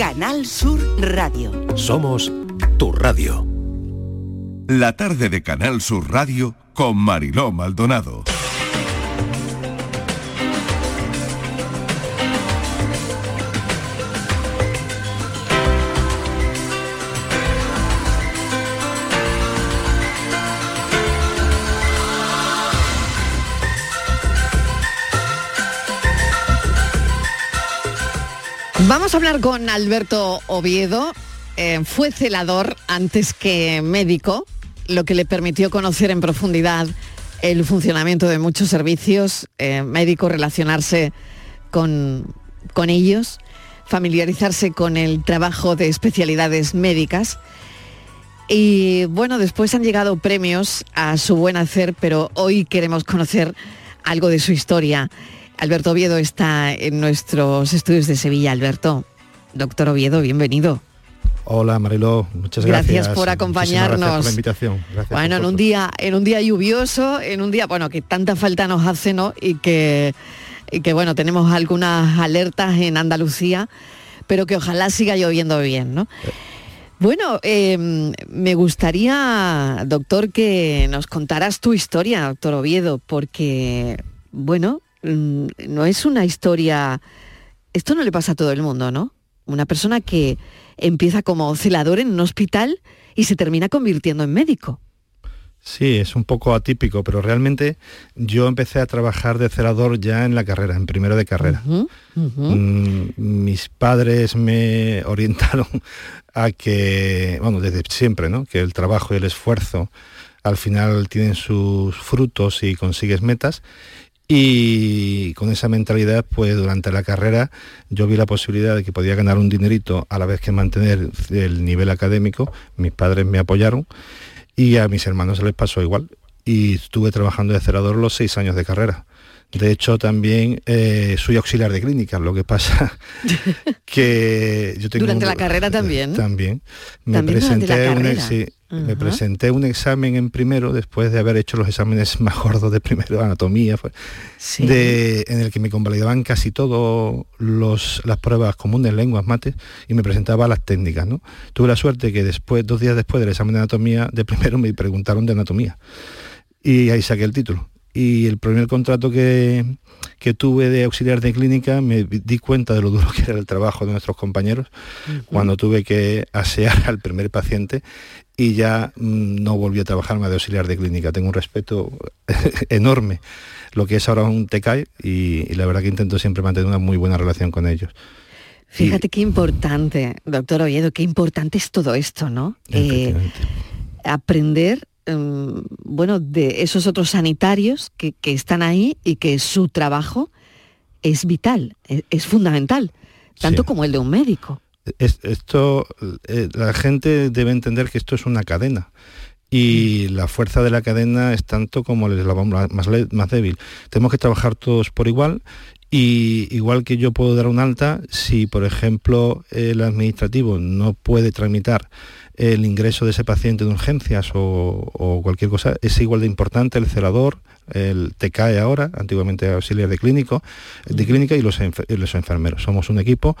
Canal Sur Radio. Somos tu radio. La tarde de Canal Sur Radio con Mariló Maldonado. Vamos a hablar con Alberto Oviedo. Eh, fue celador antes que médico, lo que le permitió conocer en profundidad el funcionamiento de muchos servicios eh, médicos, relacionarse con, con ellos, familiarizarse con el trabajo de especialidades médicas. Y bueno, después han llegado premios a su buen hacer, pero hoy queremos conocer algo de su historia. Alberto Oviedo está en nuestros estudios de Sevilla. Alberto, doctor Oviedo, bienvenido. Hola Mariló, muchas gracias. Gracias por acompañarnos. Gracias por la invitación. Gracias bueno, en un día, en un día lluvioso, en un día, bueno, que tanta falta nos hace, ¿no? Y que, y que bueno, tenemos algunas alertas en Andalucía, pero que ojalá siga lloviendo bien, ¿no? Bueno, eh, me gustaría, doctor, que nos contaras tu historia, doctor Oviedo, porque, bueno, no es una historia, esto no le pasa a todo el mundo, ¿no? Una persona que empieza como celador en un hospital y se termina convirtiendo en médico. Sí, es un poco atípico, pero realmente yo empecé a trabajar de celador ya en la carrera, en primero de carrera. Mm, mis padres me orientaron a que, bueno, desde siempre, ¿no? Que el trabajo y el esfuerzo al final tienen sus frutos y consigues metas. Y con esa mentalidad, pues durante la carrera yo vi la posibilidad de que podía ganar un dinerito a la vez que mantener el nivel académico. Mis padres me apoyaron y a mis hermanos se les pasó igual. Y estuve trabajando de cerador los seis años de carrera. De hecho, también eh, soy auxiliar de clínica, lo que pasa que yo tengo... Durante un- la carrera también. También. Me También presenté, la un, me presenté un examen en primero, después de haber hecho los exámenes más gordos de primero, anatomía, fue, Sí. de, en el que me convalidaban casi todas las pruebas comunes, lenguas, mates, y me presentaba las técnicas. ¿no? Tuve la suerte que después, dos días después del examen de anatomía, de primero me preguntaron de anatomía. Y ahí saqué el título. Y el primer contrato que, que tuve de auxiliar de clínica me di cuenta de lo duro que era el trabajo de nuestros compañeros cuando tuve que asear al primer paciente y ya mm, no volví a trabajar más de auxiliar de clínica. Tengo un respeto enorme, lo que es ahora un TECAI y, y la verdad que intento siempre mantener una muy buena relación con ellos. Fíjate qué importante, doctor Oviedo, qué importante es todo esto, ¿no? Eh, aprender, em, bueno, de esos otros sanitarios que, que están ahí y que su trabajo es vital, es, es fundamental, tanto Sí. como el de un médico. Es- esto, eh, la gente debe entender que esto es una cadena y la fuerza de la cadena es tanto como el eslabón más, más débil. Tenemos que trabajar todos por igual y igual que yo puedo dar un alta, si por ejemplo el administrativo no puede tramitar el ingreso de ese paciente de urgencias o, o cualquier cosa, es igual de importante el celador, el TCAE ahora, antiguamente auxiliar de clínico, de clínica y los, enfer- y los enfermeros. Somos un equipo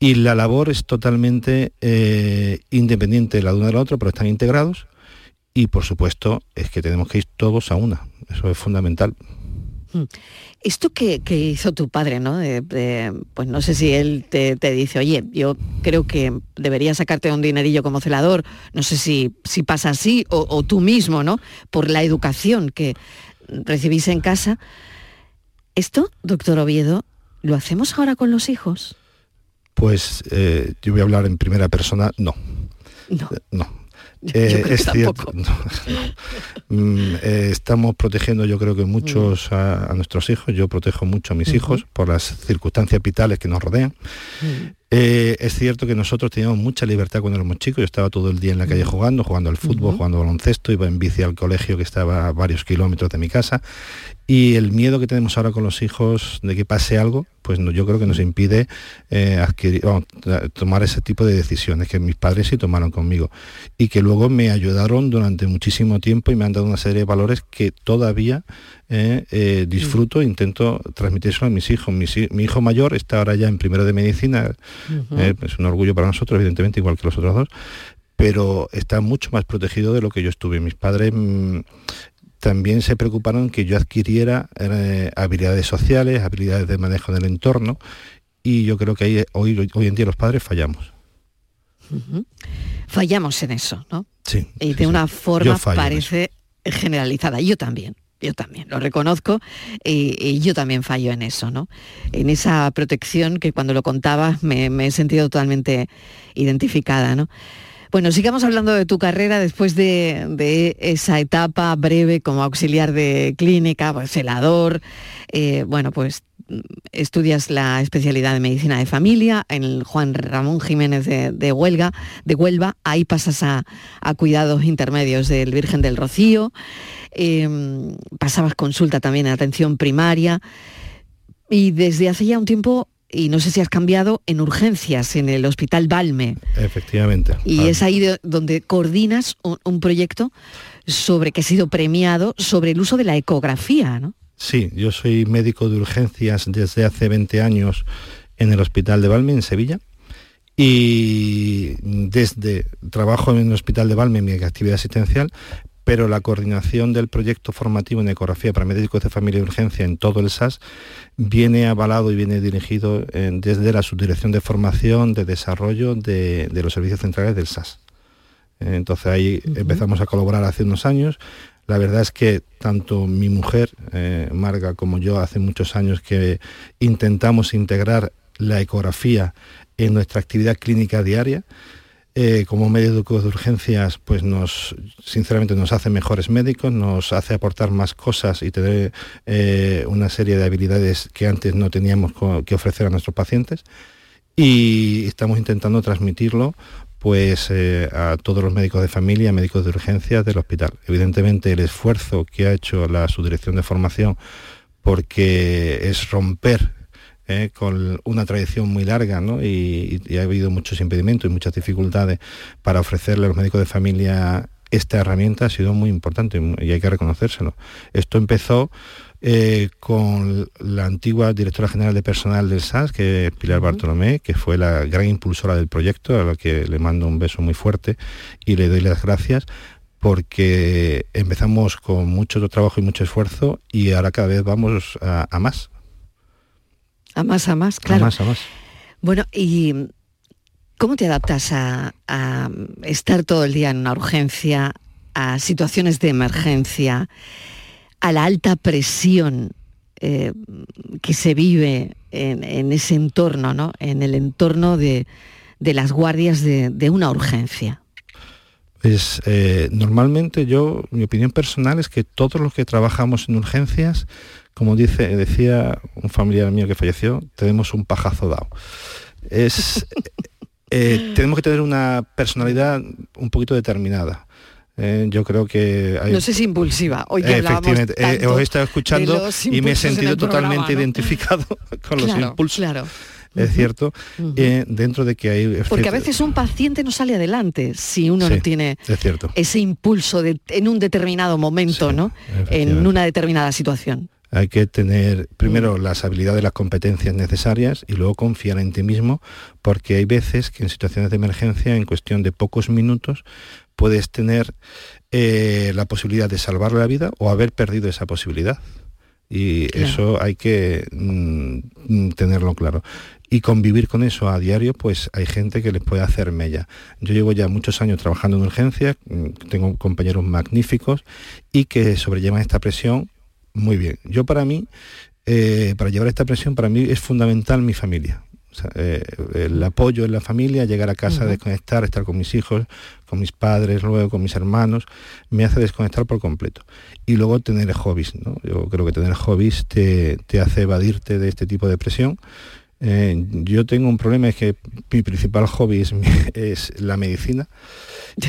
y la labor es totalmente eh, independiente la una de la otra, pero están integrados y por supuesto es que tenemos que ir todos a una, eso es fundamental. Esto que, hizo tu padre, ¿no? Pues no sé si él te, te dice, oye, yo creo que debería sacarte un dinerillo como celador, no sé si, si pasa así, o, o tú mismo, ¿no? Por la educación que recibís en casa. Esto, doctor Oviedo, ¿lo hacemos ahora con los hijos? Pues eh, yo voy a hablar en primera persona, no, No. no. Eh, creo que es cierto, no, no. Mm, eh, estamos protegiendo yo creo que muchos a, a nuestros hijos, yo protejo mucho a mis hijos por las circunstancias vitales que nos rodean. Eh, es cierto que nosotros teníamos mucha libertad cuando éramos chicos. Yo estaba todo el día en la calle jugando, jugando al fútbol, jugando al baloncesto, iba en bici al colegio que estaba a varios kilómetros de mi casa. Y el miedo que tenemos ahora con los hijos de que pase algo, pues no, yo creo que nos impide eh, adquirir, tomar ese tipo de decisiones que mis padres sí tomaron conmigo y que luego me ayudaron durante muchísimo tiempo y me han dado una serie de valores que todavía eh, eh, disfruto, intento transmitírselo a mis hijos. Mi, hijo mayor está ahora ya en primero de medicina, es un orgullo para nosotros, evidentemente, igual que los otros dos, pero está mucho más protegido de lo que yo estuve. Mis padres mm, también se preocuparon que yo adquiriera habilidades sociales, habilidades de manejo del entorno, y yo creo que ahí, hoy, hoy en día los padres fallamos. Fallamos en eso, ¿no? Sí. Y de una forma parece generalizada. Yo también. Yo también, lo reconozco y, yo también fallo en eso, ¿no? En esa protección que cuando lo contabas me, he sentido totalmente identificada, ¿no? Bueno, sigamos hablando de tu carrera después de, esa etapa breve como auxiliar de clínica, pues eh, bueno, pues estudias la especialidad de medicina de familia en Juan Ramón Jiménez de, Huelga, de Huelva, ahí pasas a, cuidados intermedios del Virgen del Rocío, em, pasabas consulta también en atención primaria y desde hace ya un tiempo y no sé si has cambiado en urgencias en el Hospital Balme. Efectivamente. Y es ahí donde coordinas un, proyecto sobre que ha sido premiado sobre el uso de la ecografía, ¿no? Sí, yo soy médico de urgencias desde hace 20 años en el Hospital de Valme, en Sevilla. Y desde trabajo en el Hospital de Valme, mi actividad asistencial, pero la coordinación del proyecto formativo en ecografía para médicos de familia y urgencia en todo el SAS viene avalado y viene dirigido desde la subdirección de formación, de desarrollo de, los servicios centrales del SAS. Entonces ahí empezamos a colaborar hace unos años, la verdad es que tanto mi mujer, eh, Marga, como yo, hace muchos años que intentamos integrar la ecografía en nuestra actividad clínica diaria. Eh, como médicos de urgencias, pues nos, sinceramente nos hace mejores médicos, nos hace aportar más cosas y tener eh, una serie de habilidades que antes no teníamos que ofrecer a nuestros pacientes. Y estamos intentando transmitirlo pues eh, a todos los médicos de familia, médicos de urgencias del hospital. Evidentemente el esfuerzo que ha hecho la subdirección de formación porque es romper eh, con una tradición muy larga y, ha habido muchos impedimentos y muchas dificultades para ofrecerle a los médicos de familia esta herramienta ha sido muy importante y hay que reconocérselo. Esto empezó eh, con la antigua directora general de personal del SAS, que es Pilar Bartolomé, que fue la gran impulsora del proyecto, a la que le mando un beso muy fuerte y le doy las gracias porque empezamos con mucho trabajo y mucho esfuerzo y ahora cada vez vamos a, más. A más, a más, claro. A más, a más. Bueno, ¿y cómo te adaptas a estar todo el día en una urgencia, a situaciones de emergencia? a la alta presión eh, que se vive en, ese entorno, ¿no? en el entorno de, las guardias de, una urgencia? Pues eh, normalmente yo, mi opinión personal es que todos los que trabajamos en urgencias, como dice, decía un familiar mío que falleció, tenemos un pajazo dado. Es, eh, tenemos que tener una personalidad un poquito determinada. Eh, yo creo que hay... No sé si impulsiva, hoy que Efectivamente, eh, os he estado escuchando y me he sentido totalmente identificado con los impulsos. Claro. Es cierto, eh, dentro de que hay... Porque a veces un paciente no sale adelante si uno no tiene ese impulso de, en un determinado momento, ¿no? En una determinada situación. Hay que tener primero mm. las habilidades, las competencias necesarias y luego confiar en ti mismo, porque hay veces que en situaciones de emergencia, en cuestión de pocos minutos, puedes tener eh, la posibilidad de salvarle la vida o haber perdido esa posibilidad. Y eso hay que mm, tenerlo claro. Y convivir con eso a diario, pues hay gente que les puede hacer mella. Yo llevo ya muchos años trabajando en urgencias, mm, tengo compañeros magníficos y que sobrellevan esta presión muy bien. Yo para mí, eh, para llevar esta presión, para mí es fundamental mi familia. Eh, el apoyo en la familia, llegar a casa, desconectar, estar con mis hijos, con mis padres, luego con mis hermanos, me hace desconectar por completo. Y luego tener hobbies, ¿no? Yo creo que tener hobbies te, hace evadirte de este tipo de presión. Eh, yo tengo un problema, es que mi principal hobby es, es la medicina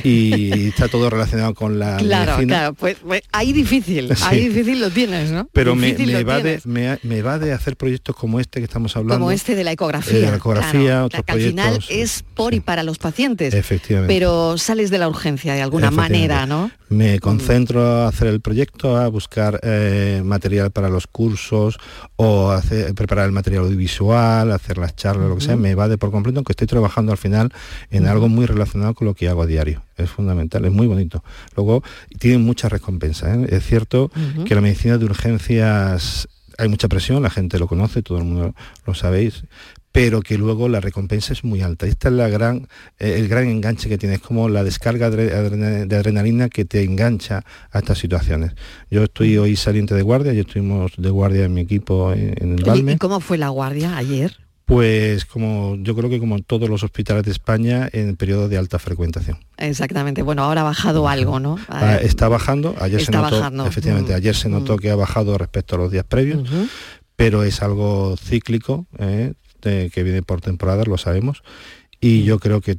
y está todo relacionado con la Claro, medicina. claro, pues, pues ahí difícil, Sí. ahí difícil lo tienes, ¿no? Pero me, me va de, tienes. me, me va de hacer proyectos como este que estamos hablando. Como este de la ecografía. Eh, la ecografía, claro, otros que al final proyectos, es por y para los pacientes. Efectivamente. Pero sales de la urgencia de alguna manera, ¿no? Me concentro a hacer el proyecto, a buscar eh, material para los cursos o hacer- preparar el material audiovisual, hacer las charlas, lo que sea. Me va de por completo, aunque estoy trabajando al final en algo muy relacionado con lo que hago a diario. Es fundamental, es muy bonito. Luego, tienen muchas recompensas. ¿eh? Es cierto que la medicina de urgencias hay mucha presión, la gente lo conoce, todo el mundo lo sabéis, pero que luego la recompensa es muy alta. Esta es la gran, eh, el gran enganche que tienes, como la descarga de adrenalina que te engancha a estas situaciones. Yo estoy hoy saliente de guardia, yo estuvimos de guardia en mi equipo en, en el Balme. ¿Y cómo fue la guardia ayer? Pues como yo creo que como en todos los hospitales de España en periodo de alta frecuentación. Exactamente. Bueno, ahora ha bajado algo, ¿no? Ah, está bajando, ayer Está se notó, bajando. efectivamente, Mm, ayer se notó que ha bajado respecto a los días previos, pero es algo cíclico, ¿eh? Que viene por temporadas, lo sabemos, y yo creo que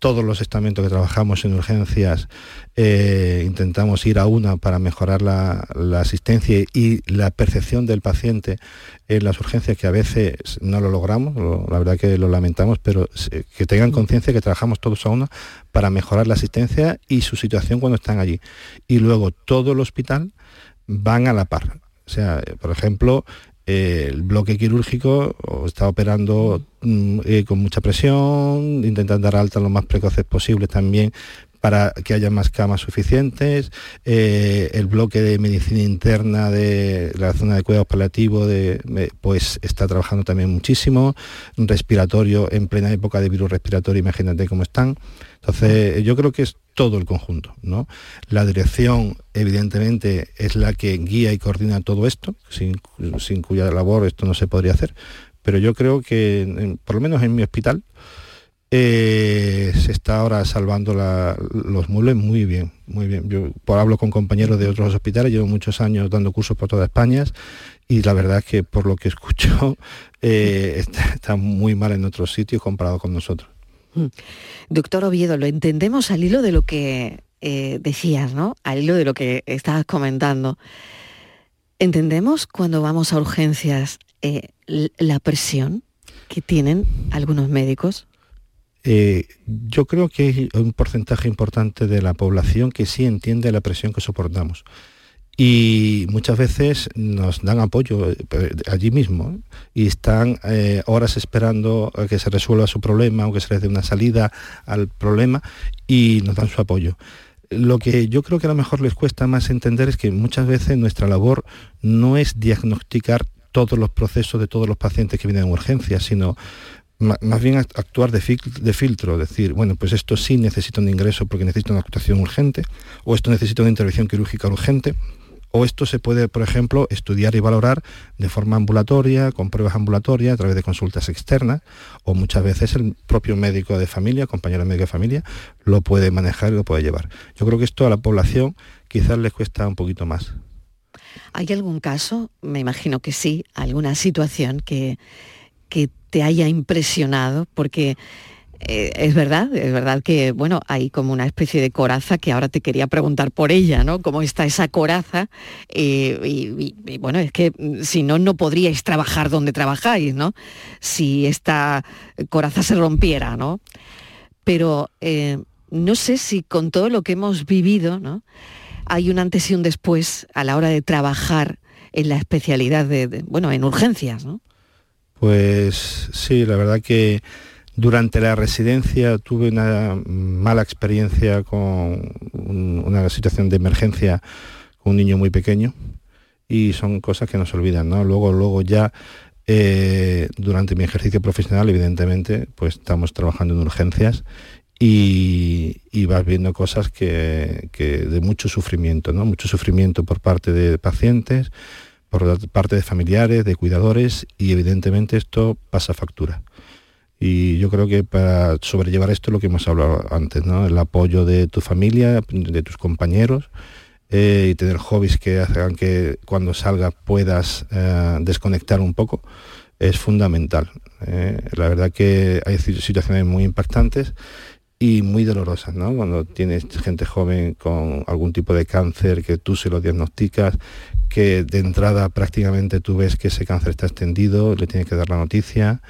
todos los estamentos que trabajamos en urgencias eh, intentamos ir a una para mejorar la, asistencia y la percepción del paciente en las urgencias que a veces no lo logramos, lo- la verdad que lo lamentamos, pero que tengan conciencia que trabajamos todos a una para mejorar la asistencia y su situación cuando están allí. Y luego todo el hospital van a la par. O sea, por ejemplo, eh, el bloque quirúrgico está operando mm, eh, con mucha presión, intentan dar alta lo más precoces posible también para que haya más camas suficientes, eh, el bloque de medicina interna de la zona de cuidados paliativos de, eh, pues está trabajando también muchísimo, respiratorio en plena época de virus respiratorio, imagínate cómo están. Entonces, yo creo que es todo el conjunto, ¿no? La dirección, evidentemente, es la que guía y coordina todo esto, sin, cuya labor esto no se podría hacer. Pero yo creo que, por lo menos en mi hospital, eh, se está ahora salvando la- los muebles muy bien, muy bien. Yo por, hablo con compañeros de otros hospitales, llevo muchos años dando cursos por toda España y la verdad es que por lo que escucho eh, está, muy mal en otros sitios comparado con nosotros. Doctor Oviedo, lo entendemos al hilo de lo que eh, decías, ¿no? Al hilo de lo que estabas comentando. ¿Entendemos cuando vamos a urgencias la presión que tienen algunos médicos? Eh, yo creo que hay un porcentaje importante de la población que sí entiende la presión que soportamos. Y muchas veces nos dan apoyo eh, allí mismo y están eh, horas esperando a que se resuelva su problema o que se les dé una salida al problema y nos dan su apoyo. Lo que yo creo que a lo mejor les cuesta más entender es que muchas veces nuestra labor no es diagnosticar todos los procesos de todos los pacientes que vienen en urgencia, sino más bien act- actuar de filtro, decir, bueno, pues esto sí necesita un ingreso porque necesita una actuación urgente, o esto necesita una intervención quirúrgica urgente, o esto se puede, por ejemplo, estudiar y valorar de forma ambulatoria, con pruebas ambulatorias, a través de consultas externas, o muchas veces el propio médico de familia, compañero médico de familia, lo puede manejar y lo puede llevar. Yo creo que esto a la población quizás les cuesta un poquito más. ¿Hay algún caso, me imagino que sí, alguna situación que, que te haya impresionado? Porque eh, es verdad, es verdad que, bueno, hay como una especie de coraza que ahora te quería preguntar por ella, ¿no? ¿Cómo está esa coraza? Eh, y, bueno, es que mm, si no, no podríais trabajar donde trabajáis, ¿no? Si esta coraza se rompiera, ¿no? Pero eh, no sé si con todo lo que hemos vivido, ¿no? Hay un antes y un después a la hora de trabajar en la especialidad de, de- bueno, en urgencias, ¿no? Pues sí, la verdad que durante la residencia tuve una mala experiencia con un- una situación de emergencia con un niño muy pequeño y son cosas que no se olvidan, ¿no? Luego, luego ya eh, durante mi ejercicio profesional, evidentemente, pues estamos trabajando en urgencias y, y vas viendo cosas que, que de mucho sufrimiento, ¿no? Mucho sufrimiento por parte de pacientes, por parte de familiares, de cuidadores y evidentemente esto pasa factura. Y yo creo que para sobrellevar esto lo que hemos hablado antes. El apoyo de tu familia, de tus compañeros eh, y tener hobbies que hagan que cuando salgas puedas eh, desconectar un poco es fundamental. eh. La verdad que hay si- situaciones muy impactantes y muy dolorosas, ¿no? Cuando tienes gente joven con algún tipo de cáncer que tú se lo diagnosticas, que de entrada prácticamente tú ves que ese cáncer está extendido, le tienes que dar la noticia,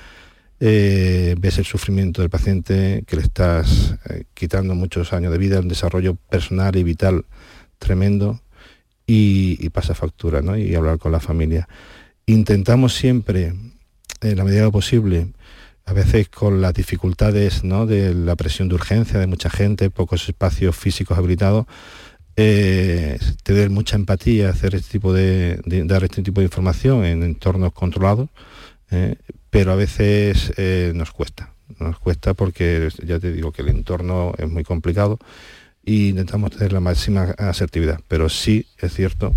eh, ves el sufrimiento del paciente, que le estás eh, quitando muchos años de vida, un desarrollo personal y vital tremendo, y, pasa factura, ¿no? Y hablar con la familia. Intentamos siempre, en la medida posible, a veces con las dificultades de la presión de urgencia de mucha gente, pocos espacios físicos habilitados, eh, tener mucha empatía, hacer este tipo de, dar este tipo de información en entornos controlados, eh, pero a veces eh, nos cuesta, nos cuesta porque ya te digo que el entorno es muy complicado y intentamos tener la máxima asertividad, pero sí es cierto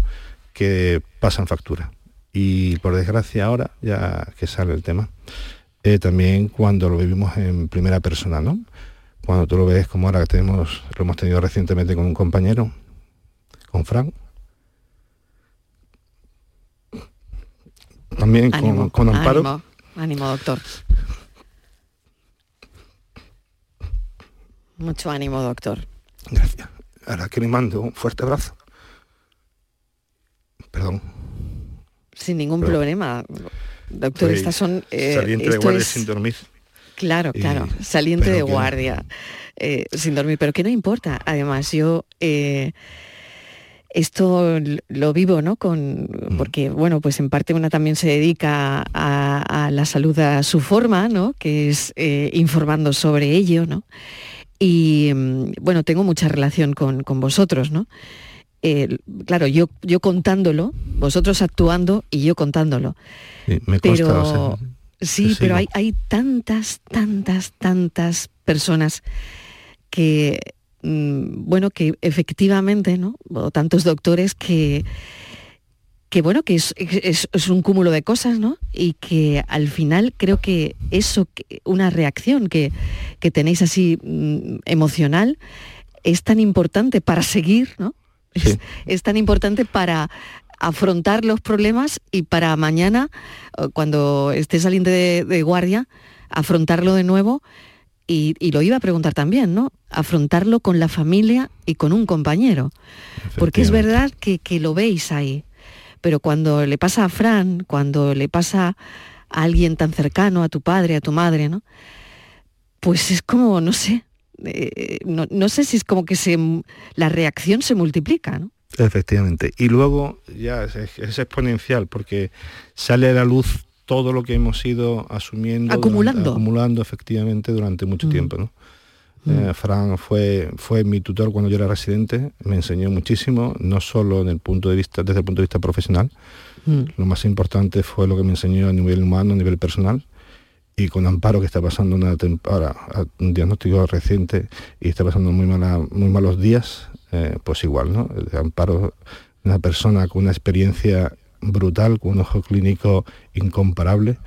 que pasan factura y por desgracia ahora ya que sale el tema eh, también cuando lo vivimos en primera persona, ¿no? Cuando tú lo ves como ahora que tenemos, lo hemos tenido recientemente con un compañero, con Frank. También con, Amparo. Ánimo, doctor. Mucho ánimo, doctor. Gracias. Ahora que le mando un fuerte abrazo. Perdón. Sin ningún problema. Doctor, pues, estas son... Eh, saliente de guardia sin dormir. Claro, claro, saliente de guardia eh, sin dormir, pero que no importa. Además, yo... Eh, esto lo vivo, ¿no? Con, mm. porque, bueno, pues en parte una también se dedica a, la salud a su forma, ¿no? Que es informando sobre ello, ¿no? Y, mm, bueno, tengo mucha relación con, con vosotros, ¿no? Claro, yo, yo contándolo, vosotros actuando y yo contándolo. me pero, sí, pero hay, hay tantas, tantas, tantas personas que, mm, bueno, que efectivamente, ¿no? O tantos doctores que, que bueno, que es, es, un cúmulo de cosas, ¿no? Y que al final creo que eso, una reacción que, que tenéis así mm, emocional, es tan importante para seguir, ¿no? Es, tan importante para afrontar los problemas y para mañana, eh, cuando esté saliendo de, guardia, afrontarlo de nuevo. Y, lo iba a preguntar también, ¿no? Afrontarlo con la familia y con un compañero. Porque es verdad que, que, lo veis ahí. Pero cuando le pasa a Fran, cuando le pasa a alguien tan cercano, a tu padre, a tu madre, ¿no? Pues es como, no sé, eh, no, sé si es como que se, la reacción se multiplica, ¿no? Efectivamente. Y luego ya es, exponencial porque sale a la luz todo lo que hemos ido asumiendo, acumulando, acumulando efectivamente durante mucho mm. tiempo. ¿no? Mm. Eh, Fran fue, fue mi tutor cuando yo era residente, me enseñó muchísimo, no solo en el punto de vista, desde el punto de vista profesional, mm. lo más importante fue lo que me enseñó a nivel humano, a nivel personal, y con Amparo que está pasando una ahora un diagnóstico reciente y está pasando muy mala, muy malos días, eh, pues igual, ¿no? Amparo, una persona con una experiencia brutal, con un ojo clínico incomparable,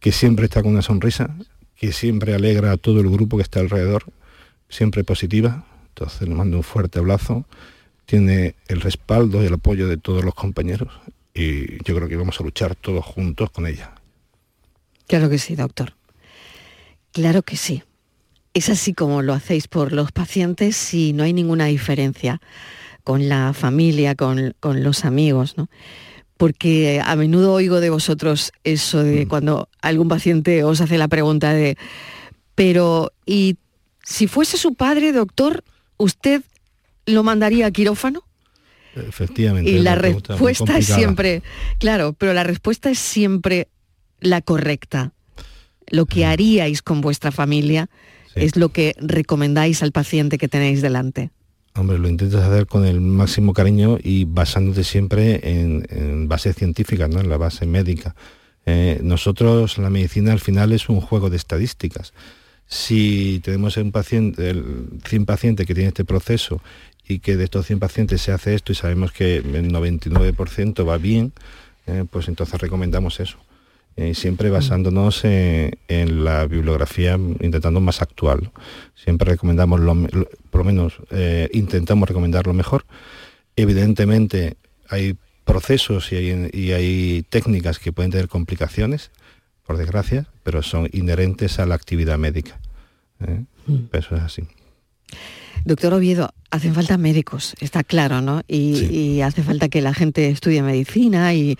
que siempre está con una sonrisa, que siempre alegra a todo el grupo que está alrededor, siempre positiva. Entonces le mando un fuerte abrazo. Tiene el respaldo y el apoyo de todos los compañeros y yo creo que vamos a luchar todos juntos con ella. Claro que sí, doctor. Claro que sí. Es así como lo hacéis por los pacientes y no hay ninguna diferencia con la familia, con, los amigos, ¿no? Porque a menudo oigo de vosotros eso de mm. cuando algún paciente os hace la pregunta de, pero ¿y si fuese su padre, doctor, usted lo mandaría a quirófano? Efectivamente. Y la respuesta es siempre, claro, pero la respuesta es siempre la correcta. Lo que haríais con vuestra familia es lo que recomendáis al paciente que tenéis delante. Hombre, lo intentas hacer con el máximo cariño y basándote siempre en, base científica, ¿no? en la base médica. Eh, nosotros, la medicina al final es un juego de estadísticas. Si tenemos un paciente, el 100 pacientes que tiene este proceso y que de estos 100 pacientes se hace esto y sabemos que el 99% va bien, eh, pues entonces recomendamos eso. Eh, siempre basándonos en, la bibliografía, intentando más actual. Siempre recomendamos, lo, por lo menos eh, intentamos recomendar lo mejor. Evidentemente hay procesos y hay, técnicas que pueden tener complicaciones, por desgracia, pero son inherentes a la actividad médica. ¿eh? Mm. Eso es así. Doctor Oviedo, hacen falta médicos, está claro, ¿no? Y, hace falta que la gente estudie medicina y,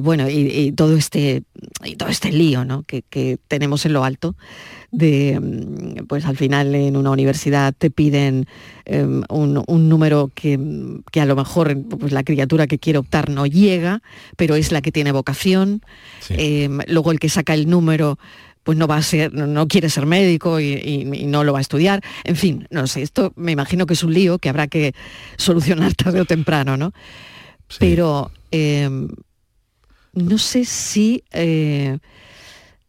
bueno, y, todo este y todo este lío, ¿no? Que, tenemos en lo alto de, mm, pues al final en una universidad te piden em, un, número que, a lo mejor pues, la criatura que quiere optar no llega, pero es la que tiene vocación. Em, luego el que saca el número pues no va a ser, no quiere ser médico y, no lo va a estudiar. En fin, no sé, esto me imagino que es un lío que habrá que solucionar tarde o temprano, ¿no? Pero em, no sé si eh,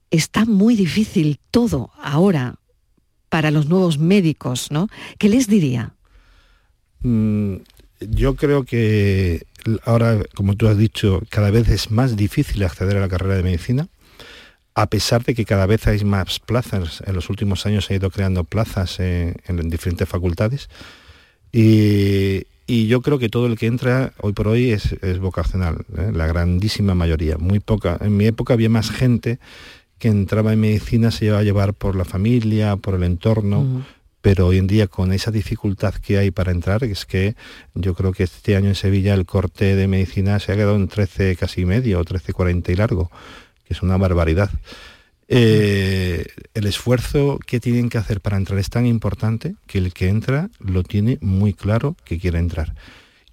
está muy difícil todo ahora para los nuevos médicos, ¿no? ¿Qué les diría? Mm, yo creo que ahora, como tú has dicho, cada vez es más difícil acceder a la carrera de medicina a pesar de que cada vez hay más plazas, en los últimos años se ha ido creando plazas en, diferentes facultades y, yo creo que todo el que entra hoy por hoy es, vocacional, ¿eh? la grandísima mayoría, muy poca. En mi época había más gente que entraba en medicina, se iba a llevar por la familia, por el entorno, pero hoy en día con esa dificultad que hay para entrar, es que yo creo que este año en Sevilla el corte de medicina se ha quedado en 13 casi medio o 13.40 y largo es una barbaridad. Eh, el esfuerzo que tienen que hacer para entrar es tan importante que el que entra lo tiene muy claro que quiere entrar.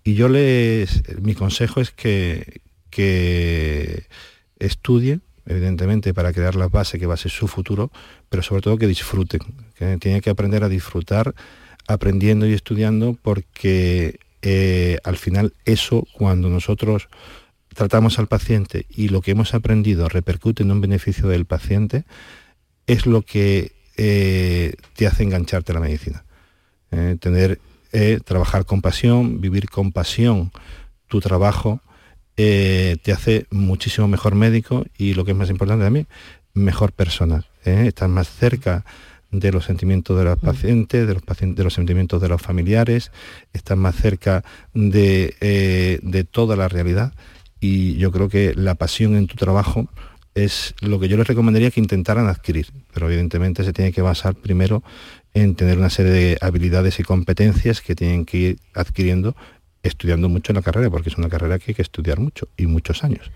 Y yo les, mi consejo es que, que estudien, evidentemente, para crear la base que va a ser su futuro, pero sobre todo que disfruten, que tienen que aprender a disfrutar aprendiendo y estudiando porque eh, al final eso cuando nosotros tratamos al paciente y lo que hemos aprendido repercute en un beneficio del paciente, es lo que eh, te hace engancharte a la medicina. Eh, tener, eh, trabajar con pasión, vivir con pasión tu trabajo, te hace muchísimo mejor médico y lo que es más importante también, mejor persona. Estás más cerca de los sentimientos de los mm. pacientes, de los pacientes, de los sentimientos de los familiares, estás más cerca de, de toda la realidad y yo creo que la pasión en tu trabajo es lo que yo les recomendaría que intentaran adquirir, pero evidentemente se tiene que basar primero en tener una serie de habilidades y competencias que tienen que ir adquiriendo estudiando mucho en la carrera, porque es una carrera que hay que estudiar mucho y muchos años.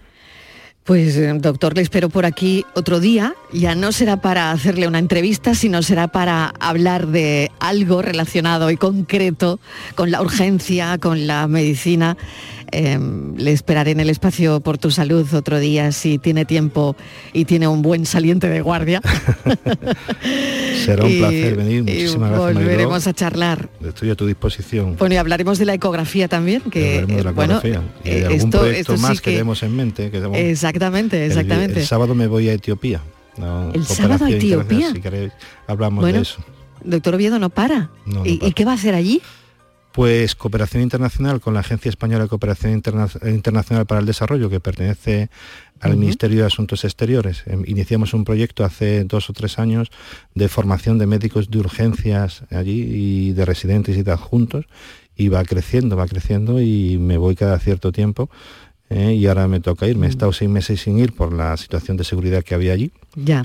Pues eh, doctor, le espero por aquí otro día. Ya no será para hacerle una entrevista, sino será para hablar de algo relacionado y concreto con la urgencia, con la medicina Em, le esperaré en el espacio por tu salud otro día si tiene tiempo y tiene un buen saliente de guardia. Será un placer venir. Muchísimas gracias. Volveremos a charlar. Estoy a tu disposición. Bueno, y hablaremos de la ecografía también, que de la bueno, y de eh, algún esto, proyecto más que, tenemos en mente. exactamente, exactamente. El, sábado me voy a Etiopía. el sábado a Etiopía. Si queréis, hablamos de eso. Doctor Oviedo no para. ¿Y qué va a hacer allí? Pues cooperación internacional con la Agencia Española de Cooperación Internacional para el Desarrollo, que pertenece al Ministerio de Asuntos Exteriores. Em, iniciamos un proyecto hace dos o tres años de formación de médicos de urgencias allí y de residentes y de adjuntos, y va creciendo, va creciendo y me voy cada cierto tiempo. Eh, y ahora me toca ir. Me he estado seis meses sin ir por la situación de seguridad que había allí. Ya.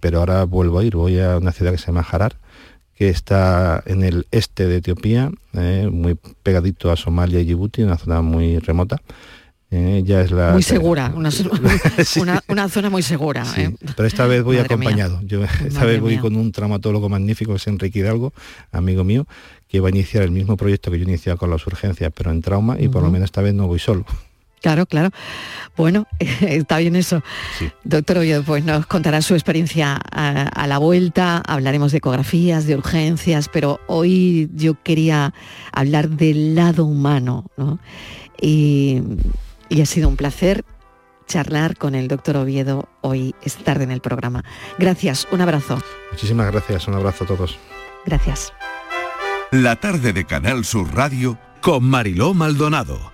pero ahora vuelvo a ir. Voy a una ciudad que se llama Harar, que está en el este de Etiopía, eh, muy pegadito a Somalia y Djibouti, una zona muy remota. Eh, ya es la, muy segura, una, zona muy segura. ¿eh? Pero esta vez voy acompañado. Yo esta vez voy con un traumatólogo magnífico, que es Enrique Hidalgo, amigo mío, que va a iniciar el mismo proyecto que yo inicié con las urgencias, pero en trauma, y por lo menos esta vez no voy solo. Claro, claro. Bueno, está bien eso. Doctor Oviedo, pues nos contará su experiencia a, la vuelta, hablaremos de ecografías, de urgencias, pero hoy yo quería hablar del lado humano, ¿no? Y, ha sido un placer charlar con el doctor Oviedo hoy, esta tarde en el programa. Gracias, un abrazo. Muchísimas gracias, un abrazo a todos. Gracias. La tarde de Canal Sur Radio con Mariló Maldonado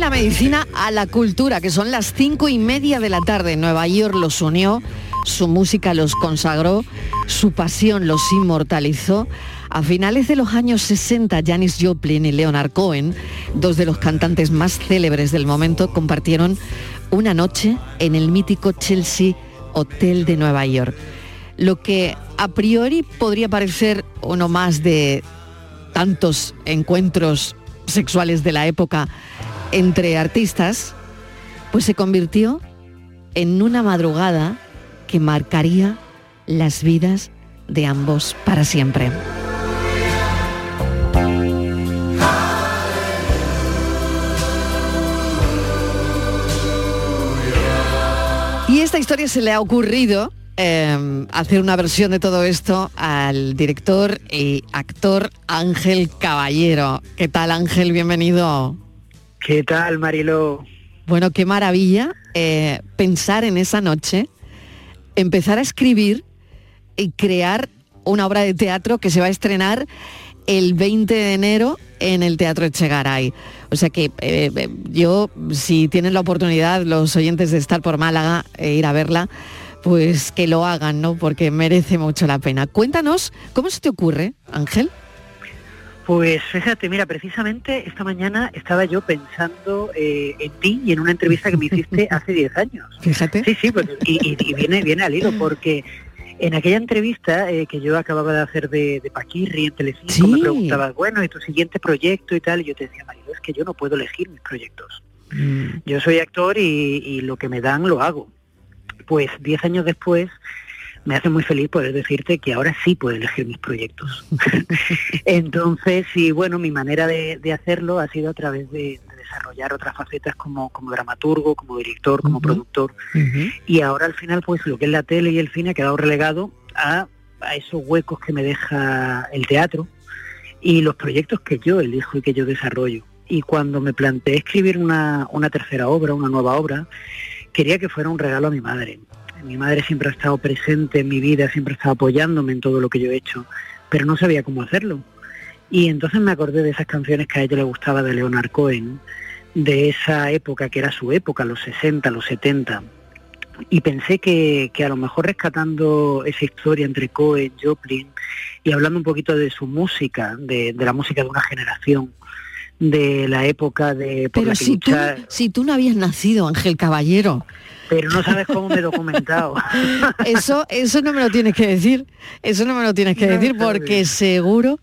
La medicina a la cultura, que son las cinco y media de la tarde. Nueva York los unió, su música los consagró, su pasión los inmortalizó. A finales de los años 60, Janis Joplin y Leonard Cohen, dos de los cantantes más célebres del momento, compartieron una noche en el mítico Chelsea Hotel de Nueva York. Lo que a priori podría parecer uno más de tantos encuentros sexuales de la época entre artistas, pues se convirtió en una madrugada que marcaría las vidas de ambos para siempre. Y esta historia se le ha ocurrido eh, hacer una versión de todo esto al director y actor Ángel Caballero. ¿Qué tal Ángel? Bienvenido. ¿Qué tal, Marilo? Bueno, qué maravilla eh, pensar en esa noche, empezar a escribir y crear una obra de teatro que se va a estrenar el 20 de enero en el Teatro Echegaray. O sea que eh, eh, yo, si tienen la oportunidad los oyentes de estar por Málaga e ir a verla, pues que lo hagan, ¿no? Porque merece mucho la pena. Cuéntanos, ¿cómo se te ocurre, Ángel? Pues fíjate, mira, precisamente esta mañana estaba yo pensando eh, en ti y en una entrevista que me hiciste hace 10 años. Fíjate. Sí, sí, pues, y, viene, viene al hilo porque en aquella entrevista eh, que yo acababa de hacer de, de Paquirri en Telecinco, me preguntabas, bueno, ¿y tu siguiente proyecto y tal? Y yo te decía, Marido, es que yo no puedo elegir mis proyectos. Mm. Yo soy actor y, y lo que me dan lo hago. Pues 10 años después me hace muy feliz poder decirte que ahora sí puedo elegir mis proyectos. Entonces, sí, bueno, mi manera de, hacerlo ha sido a través de, desarrollar otras facetas como, como dramaturgo, como director, como productor. Y ahora al final, pues lo que es la tele y el cine ha quedado relegado a, a esos huecos que me deja el teatro y los proyectos que yo elijo y que yo desarrollo. Y cuando me planteé escribir una, una tercera obra, una nueva obra, quería que fuera un regalo a mi madre mi madre siempre ha estado presente en mi vida, siempre ha estado apoyándome en todo lo que yo he hecho, pero no sabía cómo hacerlo. Y entonces me acordé de esas canciones que a ella le gustaba de Leonard Cohen, de esa época que era su época, los 60, los 70. Y pensé que, a lo mejor rescatando esa historia entre Cohen, Joplin, y hablando un poquito de su música, de, la música de una generación, de la época de... Pero si, tú, si tú no habías nacido, Ángel Caballero, pero no sabes cómo me he documentado. eso, eso no me lo tienes que decir, eso no me lo tienes que decir porque seguro,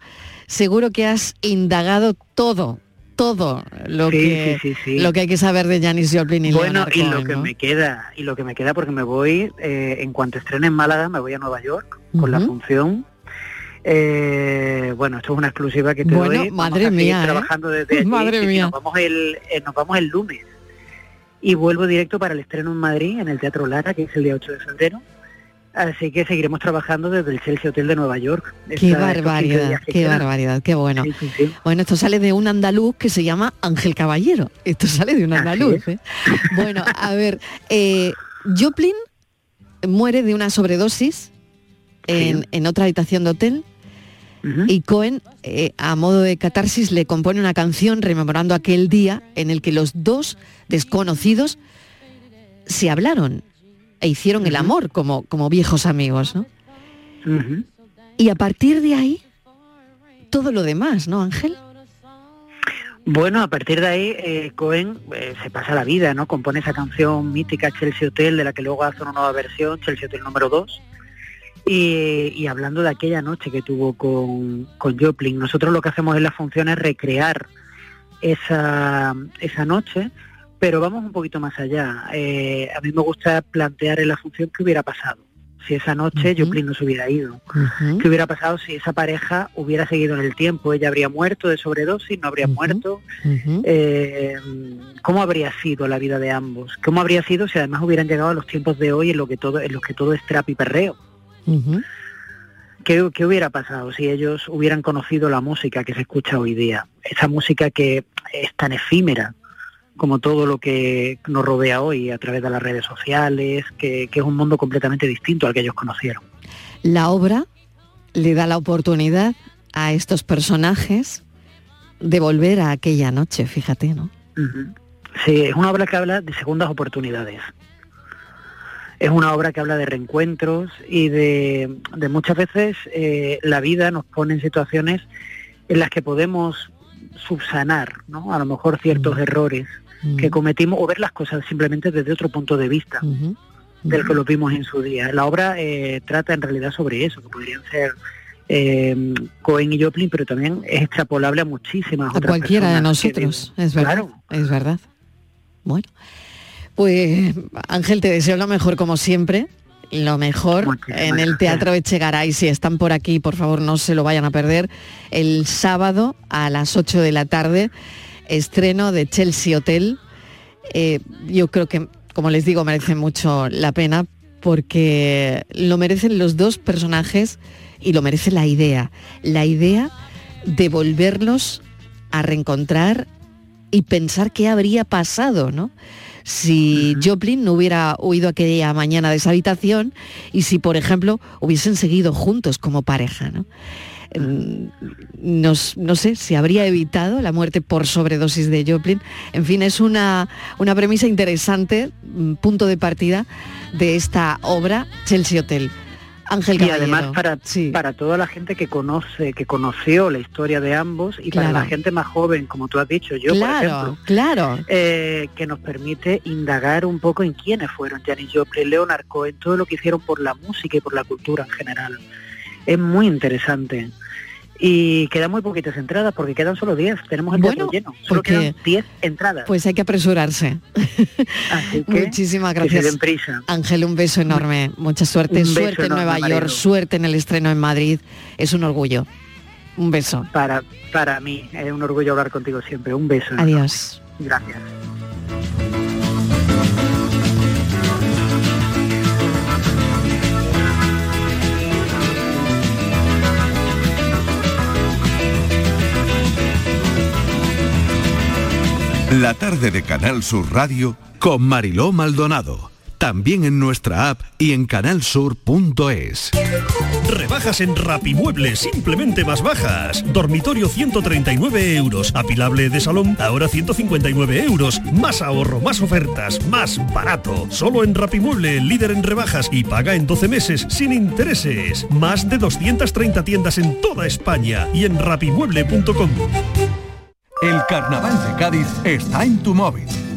seguro que has indagado todo, todo lo que lo que hay que saber de Janis Joplin y bueno y lo que me queda y lo que me queda porque me voy eh, en cuanto estrene en Málaga me voy a Nueva York con la función Eh, bueno, esto es una exclusiva que te Bueno, doy. Madre mía, ¿eh? trabajando desde allí, Madre y mía. Nos vamos, el, eh, nos vamos el lunes. Y vuelvo directo para el estreno en Madrid, en el Teatro Lara, que es el día 8 de febrero. Así que seguiremos trabajando desde el Chelsea Hotel de Nueva York. Qué Esta- estos 15 barbaridad, qué quedan. barbaridad, qué bueno. Sí, sí, sí. Bueno, esto sale de un andaluz que se llama Ángel Caballero. Esto sale de un andaluz. ¿eh? Bueno, a ver, eh, Joplin muere de una sobredosis en, en otra habitación de hotel y Cohen, eh, a modo de catarsis, le compone una canción rememorando aquel día en el que los dos desconocidos se hablaron e hicieron el amor como, como viejos amigos, ¿no? Y a partir de ahí, todo lo demás, ¿no, Ángel? Bueno, a partir de ahí, eh, Cohen eh, se pasa la vida, ¿no? Compone esa canción mítica Chelsea Hotel, de la que luego hace una nueva versión, Chelsea Hotel número 2. Y, y hablando de aquella noche que tuvo con, con Joplin, nosotros lo que hacemos en la función es recrear esa, esa noche, pero vamos un poquito más allá. Eh, a mí me gusta plantear en la función qué hubiera pasado si esa noche Joplin no se hubiera ido. ¿Qué hubiera pasado si esa pareja hubiera seguido en el tiempo? Ella habría muerto de sobredosis, no habría muerto. Eh, ¿Cómo habría sido la vida de ambos? ¿Cómo habría sido si además hubieran llegado a los tiempos de hoy en, lo que todo, en los que todo es trap y perreo? ¿Qué, qué hubiera pasado si ellos hubieran conocido la música que se escucha hoy día? Esa música que es tan efímera como todo lo que nos rodea hoy a través de las redes sociales, que, que es un mundo completamente distinto al que ellos conocieron. La obra le da la oportunidad a estos personajes de volver a aquella noche, fíjate, ¿no? Sí, es una obra que habla de segundas oportunidades. Es una obra que habla de reencuentros y de, de muchas veces eh, la vida nos pone en situaciones en las que podemos subsanar, ¿no? A lo mejor ciertos errores que cometimos o ver las cosas simplemente desde otro punto de vista del que lo vimos en su día. La obra eh, trata en realidad sobre eso, que podrían ser eh, Cohen y Joplin, pero también es extrapolable a muchísimas A otras cualquiera de nosotros, es verdad. Claro. Es verdad. Bueno, pues Ángel, te deseo lo mejor como siempre. Lo mejor en el Teatro Echegaray. Si están por aquí, por favor, no se lo vayan a perder. El sábado a las 8 de la tarde, estreno de Chelsea Hotel. Eh, yo creo que, como les digo, merece mucho la pena porque lo merecen los dos personajes y lo merece la idea. La idea de volverlos a reencontrar y pensar qué habría pasado, ¿no? Si Joplin no hubiera huido aquella mañana de esa habitación y si, por ejemplo, hubiesen seguido juntos como pareja, ¿no? Nos- no sé si habría evitado la muerte por sobredosis de Joplin. En fin, es una, una premisa interesante, mm, punto de partida de esta obra, Chelsea Hotel. Ángel y además para, para toda la gente que conoce, que conoció la historia de ambos y para la gente más joven, como tú has dicho, yo por claro, ejemplo, claro. eh, que nos permite indagar un poco en quiénes fueron Janis Joplin, Leonard Cohen, todo lo que hicieron por la música y por la cultura en general. Es muy interesante. Y quedan muy poquitas entradas porque quedan solo 10. Tenemos el teatro lleno. Solo porque- quedan 10 entradas. Pues hay que apresurarse. Así que Muchísimas que se gracias. den prisa. Ángel, un beso enorme. Mucha suerte. Suerte en Nueva York, suerte en el estreno en Madrid. Es un orgullo. Un beso. Para, para mí es un orgullo hablar contigo siempre. Un beso. Adiós. Gracias. La tarde de Canal Sur Radio con Mariló Maldonado. También en nuestra app y en canalsur.es. Rebajas en Rapimueble, simplemente más bajas. Dormitorio 139 euros. Apilable de salón, ahora 159 euros. Más ahorro, más ofertas, más barato. Solo en Rapimueble, líder en rebajas y paga en 12 meses sin intereses. Más de 230 tiendas en toda España y en rapimueble.com. El carnaval de Cádiz está en tu móvil.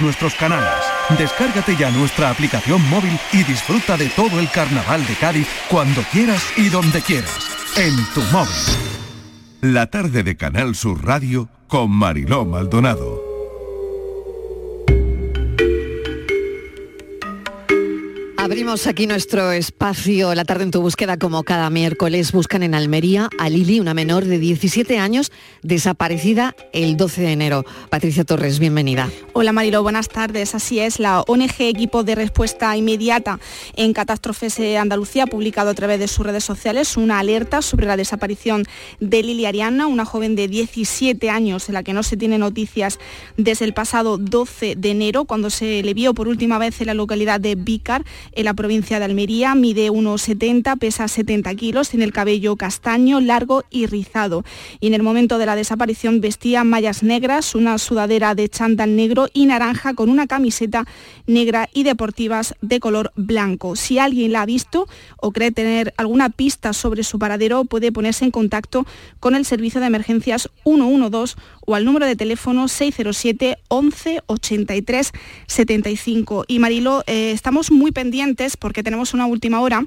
nuestros canales. Descárgate ya nuestra aplicación móvil y disfruta de todo el carnaval de Cádiz cuando quieras y donde quieras. En tu móvil. La tarde de Canal Sur Radio con Mariló Maldonado. Abrimos aquí nuestro espacio La tarde en tu búsqueda como cada miércoles. Buscan en Almería a Lili, una menor de 17 años, desaparecida el 12 de enero. Patricia Torres, bienvenida. Hola Marilo, buenas tardes. Así es, la ONG Equipo de Respuesta Inmediata en Catástrofes Andalucía ha publicado a través de sus redes sociales una alerta sobre la desaparición de Lili Ariana, una joven de 17 años de la que no se tiene noticias desde el pasado 12 de enero, cuando se le vio por última vez en la localidad de Vícar en la provincia de Almería, mide 1,70, pesa 70 kilos, tiene el cabello castaño, largo y rizado. Y en el momento de la desaparición vestía mallas negras, una sudadera de chándal negro y naranja con una camiseta negra y deportivas de color blanco. Si alguien la ha visto o cree tener alguna pista sobre su paradero, puede ponerse en contacto con el servicio de emergencias 112 o al número de teléfono 607 11 83 75. Y Marilo, eh, estamos muy pendientes porque tenemos una última hora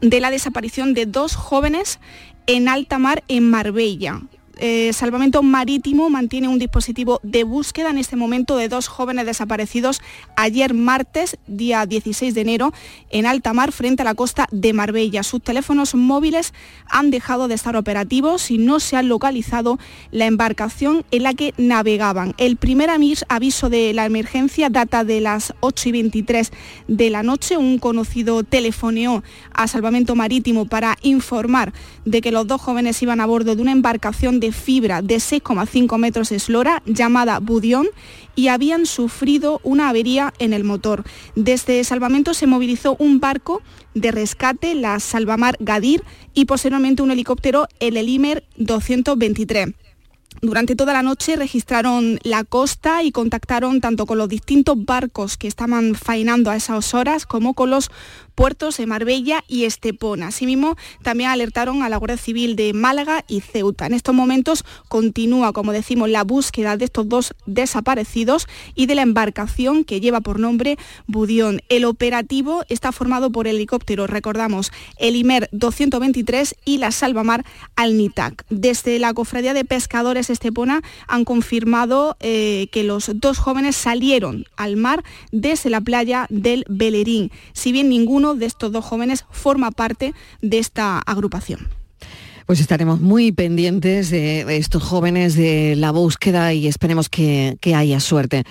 de la desaparición de dos jóvenes en alta mar en Marbella. Eh, Salvamento Marítimo mantiene un dispositivo de búsqueda en este momento de dos jóvenes desaparecidos ayer martes, día 16 de enero, en alta mar frente a la costa de Marbella. Sus teléfonos móviles han dejado de estar operativos y no se ha localizado la embarcación en la que navegaban. El primer aviso de la emergencia data de las 8 y 23 de la noche. Un conocido telefoneó a Salvamento Marítimo para informar de que los dos jóvenes iban a bordo de una embarcación de fibra de 6,5 metros eslora llamada Budión y habían sufrido una avería en el motor. Desde Salvamento se movilizó un barco de rescate, la Salvamar Gadir, y posteriormente un helicóptero, el Elimer 223. Durante toda la noche registraron la costa y contactaron tanto con los distintos barcos que estaban faenando a esas horas como con los puertos de Marbella y Estepona. Asimismo, también alertaron a la Guardia Civil de Málaga y Ceuta. En estos momentos continúa, como decimos, la búsqueda de estos dos desaparecidos y de la embarcación que lleva por nombre Budión. El operativo está formado por helicópteros, recordamos, el IMER 223 y la Salvamar Alnitac. Desde la Cofradía de Pescadores Estepona han confirmado eh, que los dos jóvenes salieron al mar desde la playa del Belerín. Si bien ninguno de estos dos jóvenes forma parte de esta agrupación. Pues estaremos muy pendientes de estos jóvenes, de la búsqueda y esperemos que, haya suerte.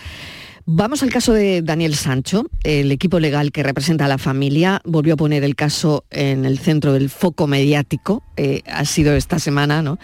Vamos al caso de Daniel Sancho. El equipo legal que representa a la familia volvió a poner el caso en el centro del foco mediático. Eh, ha sido esta semana, ¿no?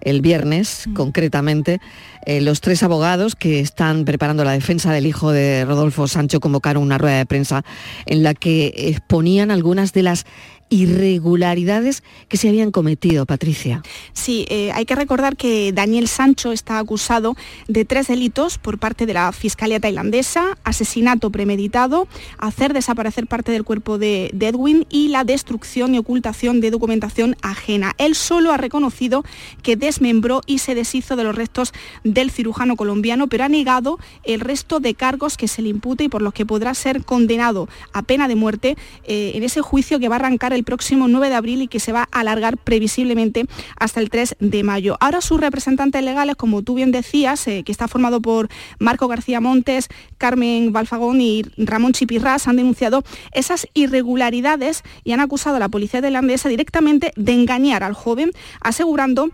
El viernes, mm. concretamente. Eh, los tres abogados que están preparando la defensa del hijo de Rodolfo Sancho convocaron una rueda de prensa en la que exponían algunas de las irregularidades que se habían cometido, Patricia. Sí, eh, hay que recordar que Daniel Sancho está acusado de tres delitos por parte de la Fiscalía tailandesa, asesinato premeditado, hacer desaparecer parte del cuerpo de, Edwin y la destrucción y ocultación de documentación ajena. Él solo ha reconocido que desmembró y se deshizo de los restos del cirujano colombiano, pero ha negado el resto de cargos que se le impute y por los que podrá ser condenado a pena de muerte eh, en ese juicio que va a arrancar el próximo 9 de abril y que se va a alargar previsiblemente hasta el 3 de mayo. Ahora sus representantes legales, como tú bien decías, eh, que está formado por Marco García Montes, Carmen Balfagón y Ramón Chipirras, han denunciado esas irregularidades y han acusado a la policía de tailandesa directamente de engañar al joven, asegurando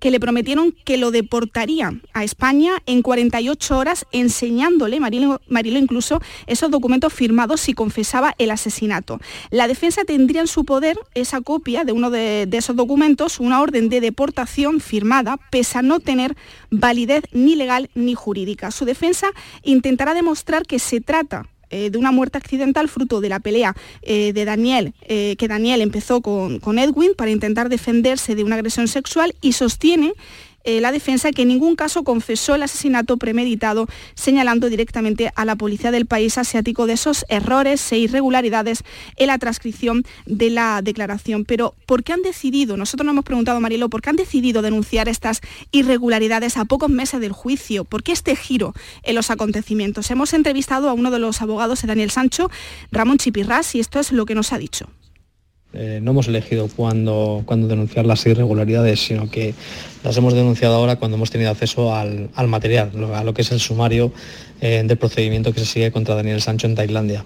que le prometieron que lo deportarían a España en 48 horas, enseñándole, Marilo, incluso, esos documentos firmados si confesaba el asesinato. La defensa tendría en su poder esa copia de uno de, de esos documentos, una orden de deportación firmada, pese a no tener validez ni legal ni jurídica. Su defensa intentará demostrar que se trata eh, de una muerte accidental fruto de la pelea eh, de Daniel, eh, que Daniel empezó con, con Edwin para intentar defenderse de una agresión sexual y sostiene eh, la defensa que en ningún caso confesó el asesinato premeditado, señalando directamente a la policía del país asiático de esos errores e irregularidades en la transcripción de la declaración. Pero, ¿por qué han decidido, nosotros nos hemos preguntado, Marilo, ¿por qué han decidido denunciar estas irregularidades a pocos meses del juicio? ¿Por qué este giro en los acontecimientos? Hemos entrevistado a uno de los abogados de Daniel Sancho, Ramón Chipirras, y esto es lo que nos ha dicho. Eh, no hemos elegido cuándo, denunciar las irregularidades, sino que las hemos denunciado ahora cuando hemos tenido acceso al, material, a lo que es el sumario eh, del procedimiento que se sigue contra Daniel Sancho en Tailandia.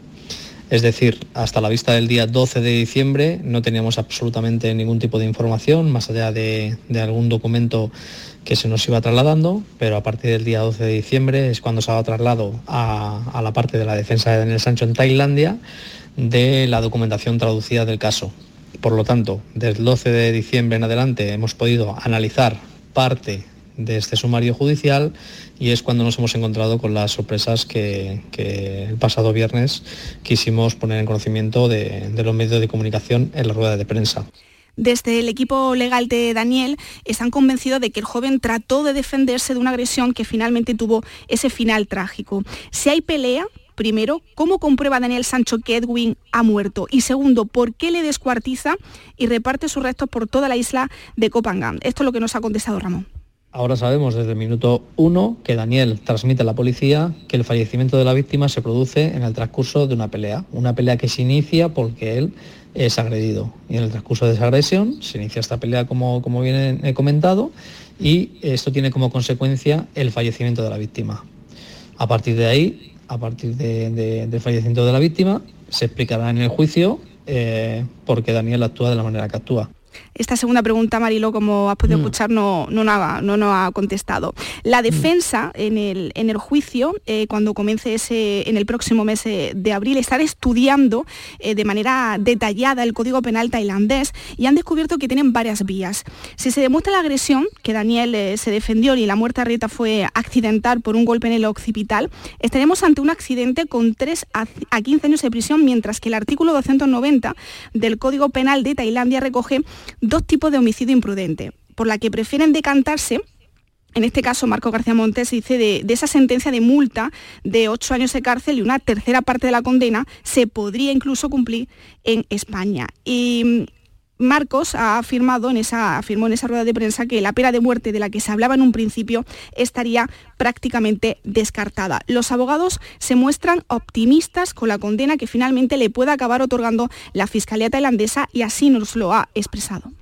Es decir, hasta la vista del día 12 de diciembre no teníamos absolutamente ningún tipo de información, más allá de, algún documento que se nos iba trasladando, pero a partir del día 12 de diciembre es cuando se ha trasladado a, a la parte de la defensa de Daniel Sancho en Tailandia de la documentación traducida del caso. Por lo tanto, desde el 12 de diciembre en adelante hemos podido analizar parte de este sumario judicial y es cuando nos hemos encontrado con las sorpresas que, el pasado viernes quisimos poner en conocimiento de, de los medios de comunicación en la rueda de prensa. Desde el equipo legal de Daniel están convencidos de que el joven trató de defenderse de una agresión que finalmente tuvo ese final trágico. Si hay pelea, Primero, ¿cómo comprueba Daniel Sancho que Edwin ha muerto? Y segundo, ¿por qué le descuartiza y reparte sus restos por toda la isla de Copangán? Esto es lo que nos ha contestado Ramón. Ahora sabemos desde el minuto uno que Daniel transmite a la policía que el fallecimiento de la víctima se produce en el transcurso de una pelea, una pelea que se inicia porque él es agredido. Y en el transcurso de esa agresión se inicia esta pelea como, como bien he comentado y esto tiene como consecuencia el fallecimiento de la víctima. A partir de ahí, a partir del fallecimiento de la víctima, se explicará en el juicio eh, por qué Daniel actúa de la manera que actúa. Esta segunda pregunta, Marilo, como has podido mm. escuchar, no, no, no, ha contestado. La mm. defensa en, el, en el juicio, eh, cuando comience ese, en el próximo mes de abril, estará estudiando eh, de manera detallada el Código Penal tailandés y han descubierto que tienen varias vías. Si se demuestra la agresión, que Daniel eh, se defendió y la muerte a Rieta fue accidental por un golpe en el occipital, estaremos ante un accidente con 3 a 15 años de prisión, mientras que el artículo 290 del Código Penal de Tailandia recoge dos tipos de homicidio imprudente, por la que prefieren decantarse en este caso, Marco García Montes dice de, esa sentencia de multa de ocho años de cárcel y una tercera parte de la condena se podría incluso cumplir en España. Y Marcos ha afirmado en esa, afirmó en esa rueda de prensa que la pena de muerte de la que se hablaba en un principio estaría prácticamente descartada. Los abogados se muestran optimistas con la condena que finalmente le pueda acabar otorgando la Fiscalía tailandesa y así nos lo ha expresado.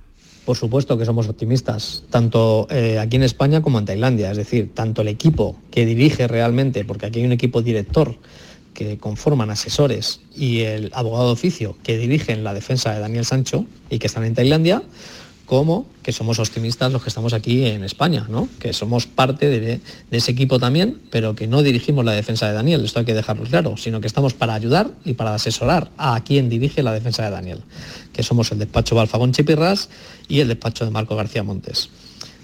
Por supuesto que somos optimistas, tanto eh, aquí en España como en Tailandia, es decir, tanto el equipo que dirige realmente, porque aquí hay un equipo director que conforman asesores y el abogado de oficio que dirigen la defensa de Daniel Sancho y que están en Tailandia, como que somos optimistas los que estamos aquí en España, ¿no? que somos parte de, ese equipo también, pero que no dirigimos la defensa de Daniel, esto hay que dejarlo claro, sino que estamos para ayudar y para asesorar a quien dirige la defensa de Daniel, que somos el despacho Balfagón Chipirras y el despacho de Marco García Montes.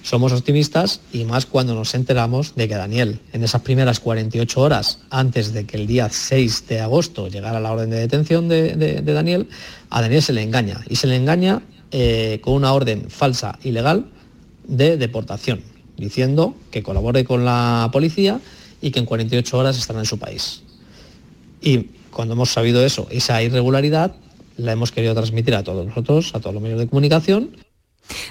Somos optimistas y más cuando nos enteramos de que Daniel, en esas primeras 48 horas antes de que el día 6 de agosto llegara la orden de detención de, Daniel, a Daniel se le engaña. Y se le engaña eh, con una orden falsa ilegal de deportación, diciendo que colabore con la policía y que en 48 horas estará en su país. Y cuando hemos sabido eso, esa irregularidad, la hemos querido transmitir a todos nosotros, a todos los medios de comunicación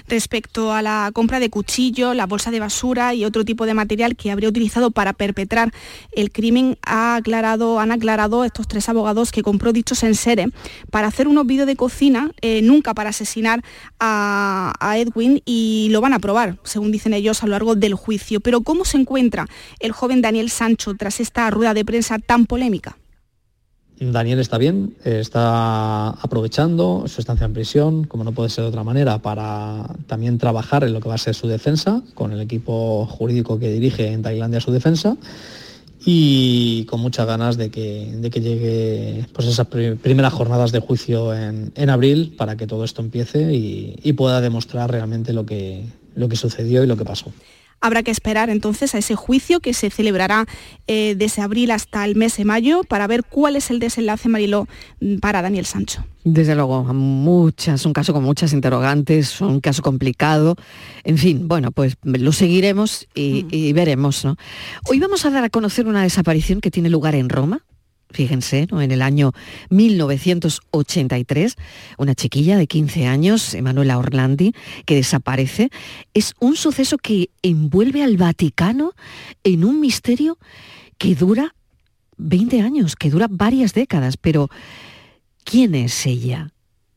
respecto a la compra de cuchillo, la bolsa de basura y otro tipo de material que habría utilizado para perpetrar el crimen, ha aclarado, han aclarado estos tres abogados que compró dichos en serie para hacer unos vídeos de cocina, eh, nunca para asesinar a, a Edwin y lo van a probar, según dicen ellos, a lo largo del juicio. Pero ¿cómo se encuentra el joven Daniel Sancho tras esta rueda de prensa tan polémica? Daniel está bien, está aprovechando su estancia en prisión, como no puede ser de otra manera, para también trabajar en lo que va a ser su defensa, con el equipo jurídico que dirige en Tailandia su defensa, y con muchas ganas de que, llegue pues esas primeras jornadas de juicio en, abril para que todo esto empiece y, pueda demostrar realmente lo que sucedió y lo que pasó. Habrá que esperar entonces a ese juicio que se celebrará eh, desde abril hasta el mes de mayo para ver cuál es el desenlace, Mariló, para Daniel Sancho. Desde luego, muchas, un caso con muchas interrogantes, un caso complicado. En fin, bueno, pues lo seguiremos y, y veremos. ¿no? Hoy vamos a dar a conocer una desaparición que tiene lugar en Roma, fíjense, ¿no? en el año 1983, una chiquilla de 15 años, Emanuela Orlandi, que desaparece. Es un suceso que envuelve al Vaticano en un misterio que dura 20 años, que dura varias décadas, pero ¿quién es ella?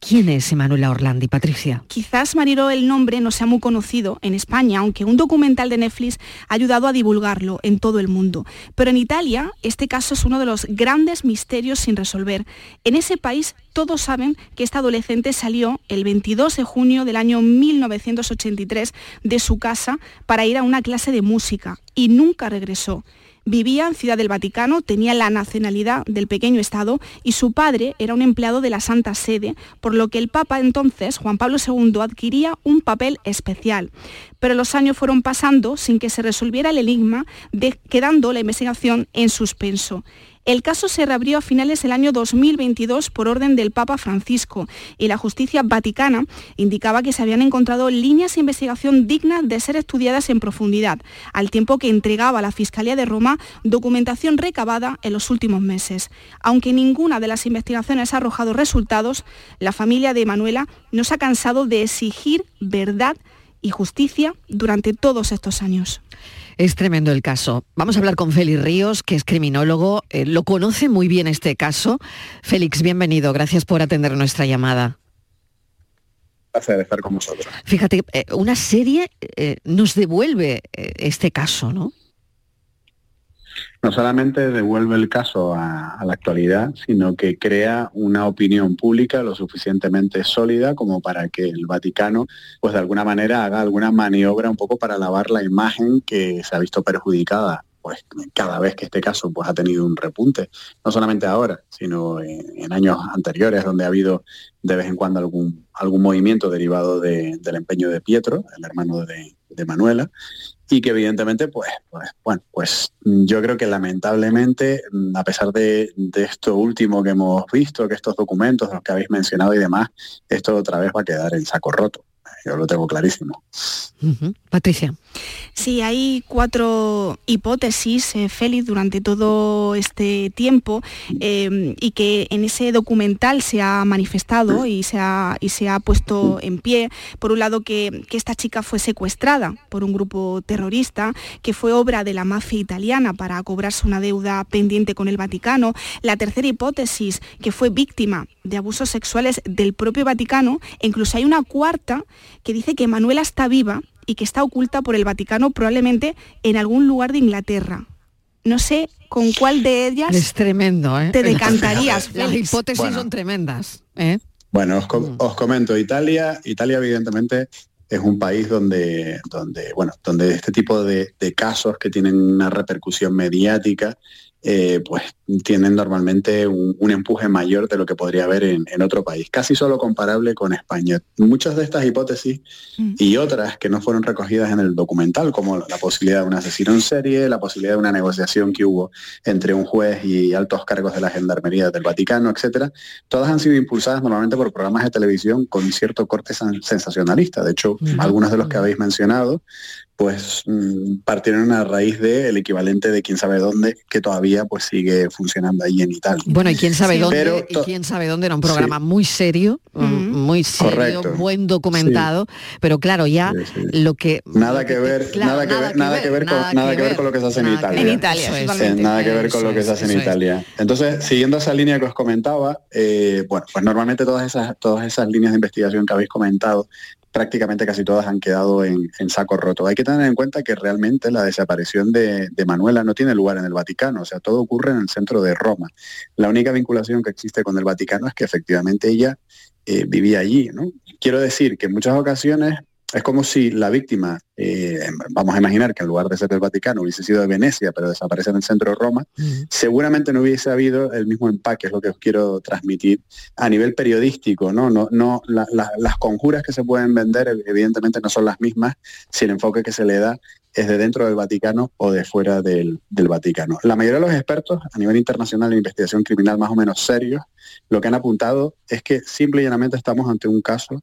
¿Quién es Emanuela Orlandi, Patricia? Quizás, Mariro, el nombre no sea muy conocido en España, aunque un documental de Netflix ha ayudado a divulgarlo en todo el mundo. Pero en Italia, este caso es uno de los grandes misterios sin resolver. En ese país, todos saben que esta adolescente salió el 22 de junio del año 1983 de su casa para ir a una clase de música y nunca regresó. Vivía en Ciudad del Vaticano, tenía la nacionalidad del pequeño Estado y su padre era un empleado de la Santa Sede, por lo que el Papa entonces, Juan Pablo II, adquiría un papel especial. Pero los años fueron pasando sin que se resolviera el enigma, quedando la investigación en suspenso. El caso se reabrió a finales del año 2022 por orden del Papa Francisco y la justicia vaticana indicaba que se habían encontrado líneas de investigación dignas de ser estudiadas en profundidad, al tiempo que entregaba a la Fiscalía de Roma documentación recabada en los últimos meses. Aunque ninguna de las investigaciones ha arrojado resultados, la familia de Manuela no se ha cansado de exigir verdad y justicia durante todos estos años. Es tremendo el caso. Vamos a hablar con Félix Ríos, que es criminólogo. Eh, lo conoce muy bien este caso. Félix, bienvenido. Gracias por atender nuestra llamada. Placer estar con vosotros. Fíjate, eh, una serie eh, nos devuelve este caso, ¿no? No solamente devuelve el caso a, la actualidad, sino que crea una opinión pública lo suficientemente sólida como para que el Vaticano, pues de alguna manera haga alguna maniobra un poco para lavar la imagen que se ha visto perjudicada pues cada vez que este caso pues ha tenido un repunte, no solamente ahora, sino en, años anteriores donde ha habido de vez en cuando algún, algún movimiento derivado del empeño de Pietro, el hermano de, de Manuela, y que evidentemente, pues, pues, bueno, pues yo creo que lamentablemente, a pesar de, de, esto último que hemos visto, que estos documentos, los que habéis mencionado y demás, esto otra vez va a quedar en saco roto. Yo lo tengo clarísimo. Patricia. Sí, hay cuatro hipótesis, eh, Félix, durante todo este tiempo em, y que en ese documental se ha manifestado y se ha, y se ha puesto en pie. Por un lado, que, que esta chica fue secuestrada por un grupo terrorista, que fue obra de la mafia italiana para cobrarse una deuda pendiente con el Vaticano. La tercera hipótesis, que fue víctima de abusos sexuales del propio Vaticano. E incluso hay una cuarta que dice que Manuela está viva y que está oculta por el Vaticano probablemente en algún lugar de Inglaterra. No sé con cuál de ellas es tremendo, ¿eh? te decantarías. Las hipótesis son tremendas. ¿eh? Bueno, mm. os, comento, Italia, Italia evidentemente es un país donde, donde, bueno, donde este tipo de, de casos que tienen una repercusión mediática eh, pues tienen normalmente un, empuje mayor de lo que podría haber en, otro país, casi solo comparable con España. Muchas de estas hipótesis mm. y otras que no fueron recogidas en el documental, como la posibilidad de un asesino en serie, la posibilidad de una negociación que hubo entre un juez y altos cargos de la Gendarmería del Vaticano, etcétera, todas han sido impulsadas normalmente por programas de televisión con cierto corte sensacionalista. De hecho, algunos de los que habéis mencionado pues mm, partieron a raíz del equivalente de quién sabe dónde, que todavía pues sigue funcionando ahí en Italia. Bueno, y quién sabe dónde, y quién sabe dónde era un programa muy serio, muy serio, buen documentado, pero claro, ya lo que nada que ver, nada que ver, nada que ver con nada que ver con lo que se hace en Italia. En Italia, nada que ver con lo que se hace en Italia. Entonces, siguiendo esa línea que os comentaba, eh, bueno, pues normalmente todas esas todas esas líneas de investigación que habéis comentado prácticamente casi todas han quedado en, saco roto. Hay que tener en cuenta que realmente la desaparición de, Manuela no tiene lugar en el Vaticano, o sea, todo ocurre en el centro de Roma. La única vinculación que existe con el Vaticano es que efectivamente ella eh, vivía allí. ¿no? Quiero decir que en muchas ocasiones es como si la víctima eh, vamos a imaginar que en lugar de ser del Vaticano hubiese sido de Venecia, pero desaparece en el centro de Roma, seguramente no hubiese habido el mismo empaque, es lo que os quiero transmitir a nivel periodístico, ¿no? no, no las conjuras que se pueden vender evidentemente no son las mismas si el enfoque que se le da es de dentro del Vaticano o de fuera del, del, Vaticano. La mayoría de los expertos a nivel internacional de investigación criminal más o menos serios, lo que han apuntado es que simple y llanamente estamos ante un caso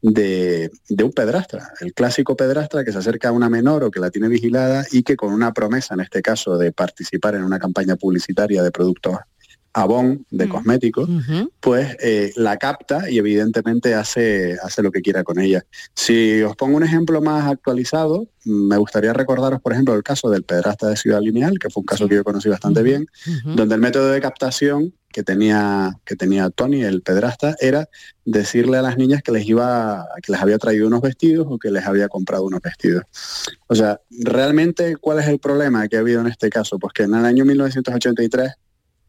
de, un pedrastra, el clásico pedrastra que se acerca a una menor o que la tiene vigilada y que con una promesa, en este caso, de participar en una campaña publicitaria de productos Avon de mm. cosméticos, pues eh, la capta y evidentemente hace, hace lo que quiera con ella. Si os pongo un ejemplo más actualizado, me gustaría recordaros, por ejemplo, el caso del pedrasta de Ciudad Lineal, que fue un caso que yo conocí bastante bien, donde el método de captación que tenía, que tenía Tony, el pedrasta, era decirle a las niñas que les iba, que les había traído unos vestidos o que les había comprado unos vestidos. O sea, realmente, ¿cuál es el problema que ha habido en este caso? Pues que en el año 1983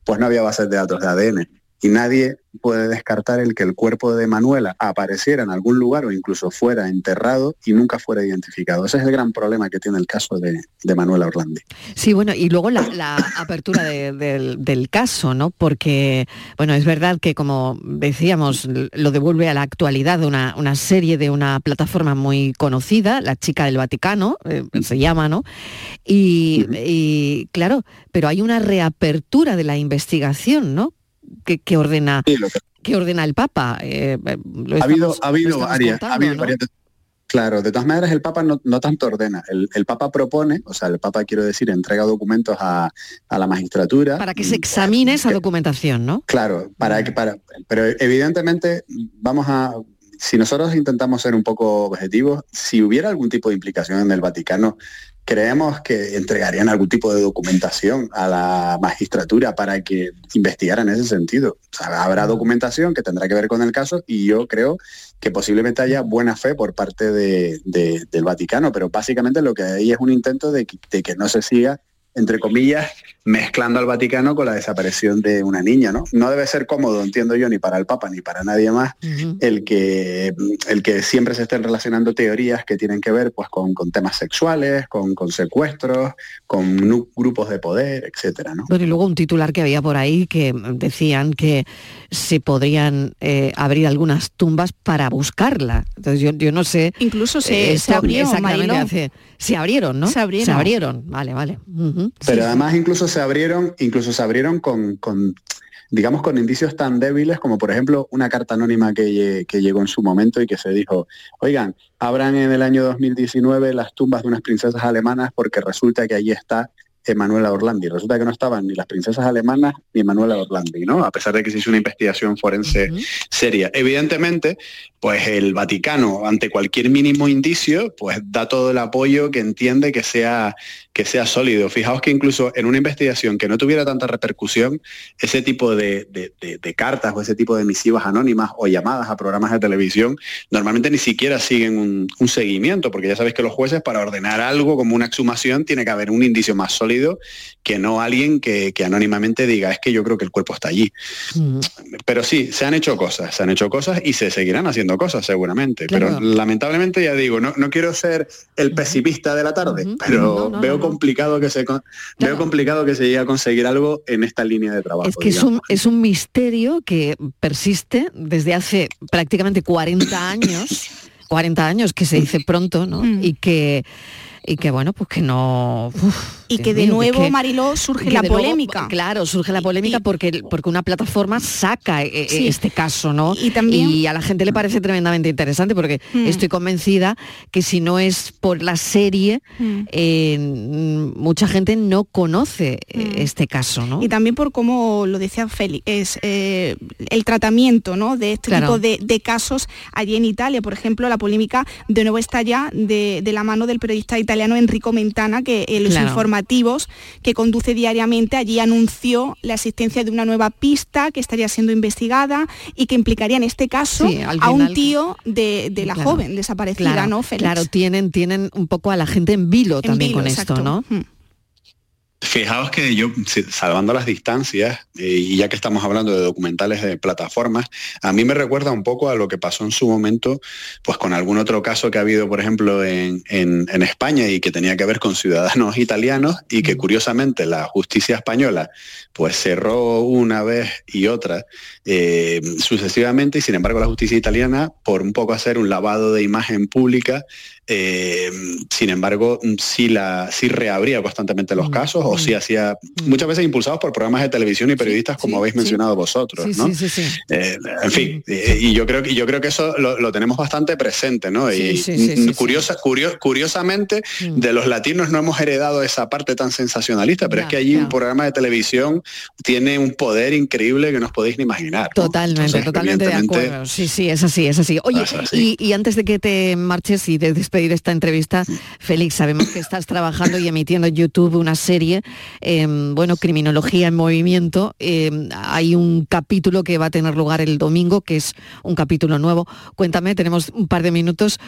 pues no había bases de datos de ADN. Y nadie puede descartar el que el cuerpo de Manuela apareciera en algún lugar o incluso fuera enterrado y nunca fuera identificado. Ese es el gran problema que tiene el caso de, Manuela Orlandi. Sí, bueno, y luego la, apertura del, caso, ¿no? Porque, bueno, es verdad que como decíamos, lo devuelve a la actualidad una, una serie de una plataforma muy conocida, La Chica del Vaticano, eh, se llama, ¿no? y claro, pero hay una reapertura de la investigación, ¿no? Que, ordena que... ordena el Papa. Eh, ha habido, ha habido varias, Claro, de todas maneras el Papa no, tanto ordena, el, Papa propone, o sea, el Papa quiero decir, entrega documentos a, la magistratura. Para que se examine esa documentación, ¿no? Claro, para que para, pero evidentemente vamos a si nosotros intentamos ser un poco objetivos, si hubiera algún tipo de implicación en el Vaticano, creemos que entregarían algún tipo de documentación a la magistratura para que investigara en ese sentido. habrá documentación que tendrá que ver con el caso y yo creo que posiblemente haya buena fe por parte del Vaticano, pero básicamente lo que hay es un intento de que no se siga entre comillas, mezclando al Vaticano con la desaparición de una niña, ¿no? No debe ser cómodo, entiendo yo, ni para el Papa ni para nadie más, el, que, el que siempre se estén relacionando teorías que tienen que ver pues, con, temas sexuales, con, con, secuestros, con grupos de poder, etcétera, ¿no? Bueno, y luego un titular que había por ahí que decían que se podrían eh, abrir algunas tumbas para buscarla. Entonces yo, no sé... Incluso se, eh, abrió, se abrieron, ¿no? Se abrieron. Se abrieron, vale, vale. Pero además incluso se abrieron, incluso se abrieron con, digamos, con indicios tan débiles como por ejemplo una carta anónima que, que, llegó en su momento y que se dijo, oigan, abran en el año 2019 las tumbas de unas princesas alemanas porque resulta que allí está Emanuela Orlandi. Resulta que no estaban ni las princesas alemanas ni Emanuela Orlandi, ¿no? A pesar de que se hizo una investigación forense seria. Evidentemente, pues el Vaticano, ante cualquier mínimo indicio, pues da todo el apoyo que entiende que sea, que sea sólido. Fijaos que incluso en una investigación que no tuviera tanta repercusión, ese tipo de, cartas o ese tipo de misivas anónimas o llamadas a programas de televisión, normalmente ni siquiera siguen un, un seguimiento, porque ya sabéis que los jueces para ordenar algo como una exhumación tiene que haber un indicio más sólido que no alguien que, anónimamente diga, es que yo creo que el cuerpo está allí. Pero sí, se han hecho cosas, se han hecho cosas y se seguirán haciendo cosas seguramente. Pero lamentablemente ya digo, no, no quiero ser el pesimista de la tarde, pero veo complicado que se veo complicado que se llegue a conseguir algo en esta línea de trabajo. Es que es un, es un misterio que persiste desde hace prácticamente 40 años. 40 años, que se dice pronto, ¿no? Mm. Y que y que bueno, pues que no... y que de nuevo, Mariló, surge la polémica. claro, surge la polémica porque, porque una plataforma saca eh, eh, este caso, ¿no? Y, también, y a la gente le parece tremendamente interesante porque mm. estoy convencida que si no es por la serie, mm. eh, mucha gente no conoce mm. este caso, ¿no? Y también por cómo lo decía Félix, es el tratamiento ¿no? de este tipo de, casos allí en Italia. Por ejemplo, la polémica de nuevo está ya de, de la mano del periodista italiano Enrico Mentana, que en los informativos que conduce diariamente allí anunció la existencia de una nueva pista que estaría siendo investigada y que implicaría en este caso a un tío de, la joven desaparecida, ¿no, Claro, tienen, tienen un poco a la gente en vilo también con esto, ¿no? Hmm. Fijaos que yo, salvando las distancias, eh, y ya que estamos hablando de documentales de plataformas, a mí me recuerda un poco a lo que pasó en su momento, pues con algún otro caso que ha habido, por ejemplo, en, España y que tenía que ver con ciudadanos italianos y que curiosamente la justicia española pues cerró una vez y otra eh, sucesivamente y sin embargo la justicia italiana, por un poco hacer un lavado de imagen pública, eh, sin embargo, sí, la, sí reabría constantemente los mm, casos o sí mm. hacía, mm. muchas veces impulsados por programas de televisión y periodistas como habéis mencionado vosotros. ¿no? Eh, en fin, y yo creo, que yo creo que eso lo, tenemos bastante presente. ¿no? y curiosa, curiosamente, de los latinos no hemos heredado esa parte tan sensacionalista, pero es que allí un programa de televisión tiene un poder increíble que no os podéis ni imaginar. Totalmente, totalmente de acuerdo. Sí, sí, es así, es así. Oye, Y, antes de que te marches y de despedir esta entrevista, Félix, sabemos que estás trabajando y emitiendo en YouTube una serie, em, bueno, Criminología en Movimiento. Em, hay un capítulo que va a tener lugar el domingo, que es un capítulo nuevo. Cuéntame, tenemos un par de minutos,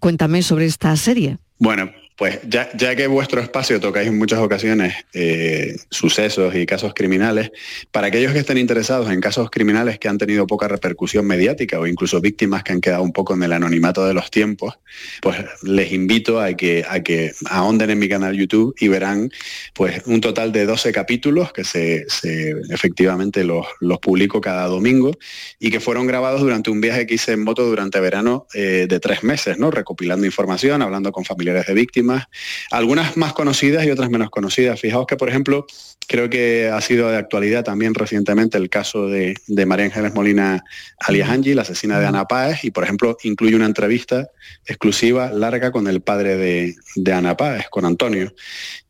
cuéntame sobre esta serie. Bueno, pues ya, ya, que vuestro espacio tocáis en muchas ocasiones eh, sucesos y casos criminales, para aquellos que estén interesados en casos criminales que han tenido poca repercusión mediática o incluso víctimas que han quedado un poco en el anonimato de los tiempos, pues les invito a que, a que ahonden en mi canal YouTube y verán pues un total de 12 capítulos que se, efectivamente los, los, publico cada domingo y que fueron grabados durante un viaje que hice en moto durante verano eh, de tres meses, ¿no? recopilando información, hablando con familiares de víctimas algunas más conocidas y otras menos conocidas. Fijaos que, por ejemplo, creo que ha sido de actualidad también recientemente el caso de, María Ángeles Molina alias Angie, la asesina de Ana Páez, y por ejemplo incluye una entrevista exclusiva, larga, con el padre de, de Ana Páez, con Antonio.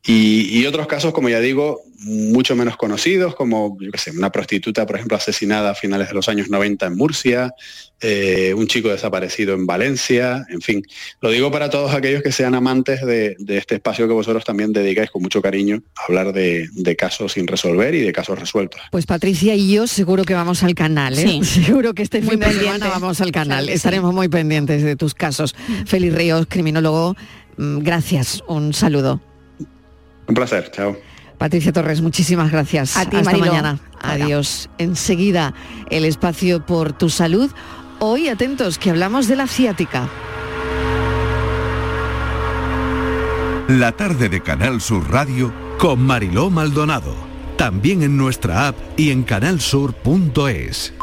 Y, otros casos, como ya digo, mucho menos conocidos, como yo sé, una prostituta, por ejemplo, asesinada a finales de los años 90 en Murcia, eh, un chico desaparecido en Valencia, en fin. Lo digo para todos aquellos que sean amantes de, este espacio que vosotros también dedicáis con mucho cariño a hablar de, casos sin resolver y de casos resueltos. Pues Patricia y yo seguro que vamos al canal, ¿eh? Seguro que este fin de semana vamos al canal. Estaremos muy pendientes de tus casos. Félix Ríos, criminólogo, mm, gracias, un saludo. Un placer, chao. Patricia Torres, muchísimas gracias. A ti, Hasta mañana. Adiós. Enseguida, el espacio por tu salud. Hoy atentos, que hablamos de la ciática. La tarde de Canal Sur Radio con Mariló Maldonado. También en nuestra app y en canalsur.es.